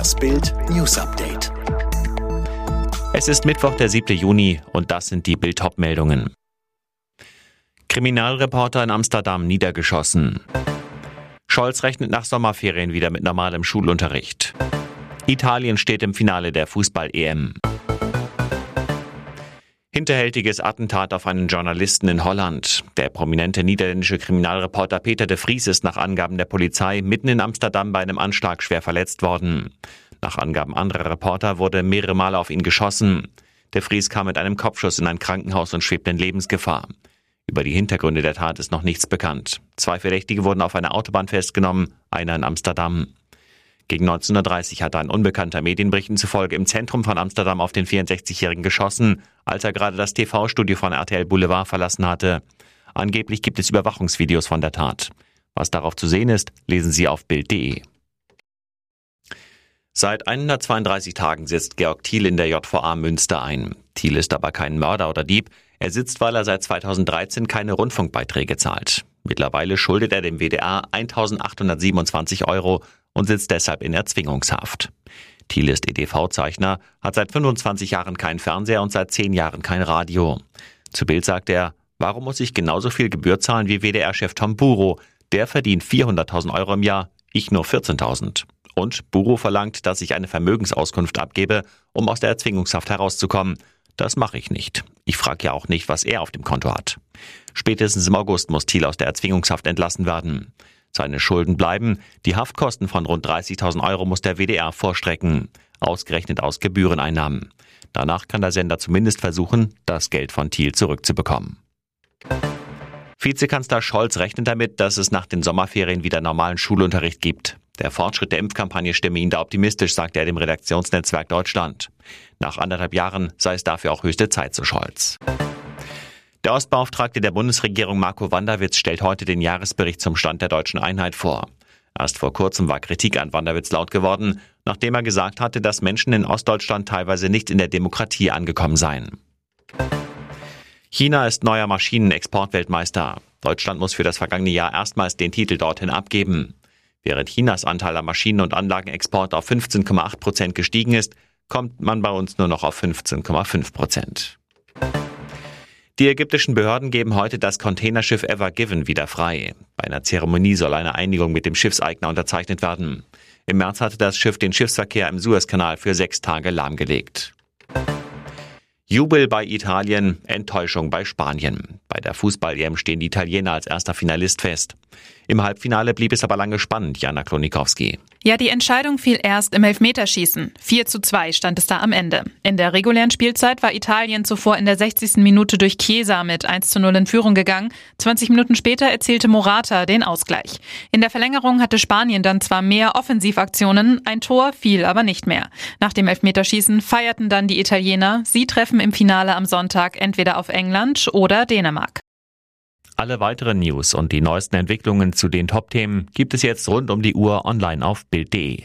Das Bild News Update. Es ist Mittwoch, der 7. Juni und das sind die Bild meldungen Kriminalreporter in Amsterdam niedergeschossen. Scholz rechnet nach Sommerferien wieder mit normalem Schulunterricht. Italien steht im Finale der Fußball-EM. Hinterhältiges Attentat auf einen Journalisten in Holland. Der prominente niederländische Kriminalreporter Peter de Vries ist nach Angaben der Polizei mitten in Amsterdam bei einem Anschlag schwer verletzt worden. Nach Angaben anderer Reporter wurde mehrere Male auf ihn geschossen. De Vries kam mit einem Kopfschuss in ein Krankenhaus und schwebt in Lebensgefahr. Über die Hintergründe der Tat ist noch nichts bekannt. Zwei Verdächtige wurden auf einer Autobahn festgenommen, einer in Amsterdam. Gegen 1930 hatte ein unbekannter Medienberichten zufolge im Zentrum von Amsterdam auf den 64-Jährigen geschossen, als er gerade das TV-Studio von RTL Boulevard verlassen hatte. Angeblich gibt es Überwachungsvideos von der Tat. Was darauf zu sehen ist, lesen Sie auf Bild.de. Seit 132 Tagen sitzt Georg Thiel in der JVA Münster ein. Thiel ist aber kein Mörder oder Dieb. Er sitzt, weil er seit 2013 keine Rundfunkbeiträge zahlt. Mittlerweile schuldet er dem WDR 1827 Euro und sitzt deshalb in Erzwingungshaft. Thiel ist EDV-Zeichner, hat seit 25 Jahren keinen Fernseher und seit 10 Jahren kein Radio. Zu Bild sagt er, warum muss ich genauso viel Gebühr zahlen wie WDR-Chef Tom Buro? Der verdient 400.000 Euro im Jahr, ich nur 14.000. Und Buro verlangt, dass ich eine Vermögensauskunft abgebe, um aus der Erzwingungshaft herauszukommen. Das mache ich nicht. Ich frage ja auch nicht, was er auf dem Konto hat. Spätestens im August muss Thiel aus der Erzwingungshaft entlassen werden. Seine Schulden bleiben. Die Haftkosten von rund 30.000 Euro muss der WDR vorstrecken, ausgerechnet aus Gebühreneinnahmen. Danach kann der Sender zumindest versuchen, das Geld von Thiel zurückzubekommen. Vizekanzler Scholz rechnet damit, dass es nach den Sommerferien wieder normalen Schulunterricht gibt. Der Fortschritt der Impfkampagne stimme ihn da optimistisch, sagte er dem Redaktionsnetzwerk Deutschland. Nach anderthalb Jahren sei es dafür auch höchste Zeit, zu Scholz. Der Ostbeauftragte der Bundesregierung Marco Wanderwitz stellt heute den Jahresbericht zum Stand der deutschen Einheit vor. Erst vor kurzem war Kritik an Wanderwitz laut geworden, nachdem er gesagt hatte, dass Menschen in Ostdeutschland teilweise nicht in der Demokratie angekommen seien. China ist neuer Maschinenexportweltmeister. Deutschland muss für das vergangene Jahr erstmals den Titel dorthin abgeben. Während Chinas Anteil am Maschinen- und Anlagenexport auf 15,8 Prozent gestiegen ist, kommt man bei uns nur noch auf 15,5 Prozent. Die ägyptischen Behörden geben heute das Containerschiff Ever Given wieder frei. Bei einer Zeremonie soll eine Einigung mit dem Schiffseigner unterzeichnet werden. Im März hatte das Schiff den Schiffsverkehr im Suezkanal für sechs Tage lahmgelegt. Jubel bei Italien, Enttäuschung bei Spanien. Bei der Fußball-EM stehen die Italiener als erster Finalist fest. Im Halbfinale blieb es aber lange spannend, Jana Klonikowski. Ja, die Entscheidung fiel erst im Elfmeterschießen. 4 zu 2 stand es da am Ende. In der regulären Spielzeit war Italien zuvor in der 60. Minute durch Chiesa mit 1 zu 0 in Führung gegangen. 20 Minuten später erzielte Morata den Ausgleich. In der Verlängerung hatte Spanien dann zwar mehr Offensivaktionen, ein Tor fiel aber nicht mehr. Nach dem Elfmeterschießen feierten dann die Italiener. Sie treffen im Finale am Sonntag entweder auf England oder Dänemark. Alle weiteren News und die neuesten Entwicklungen zu den Top-Themen gibt es jetzt rund um die Uhr online auf Bild.de.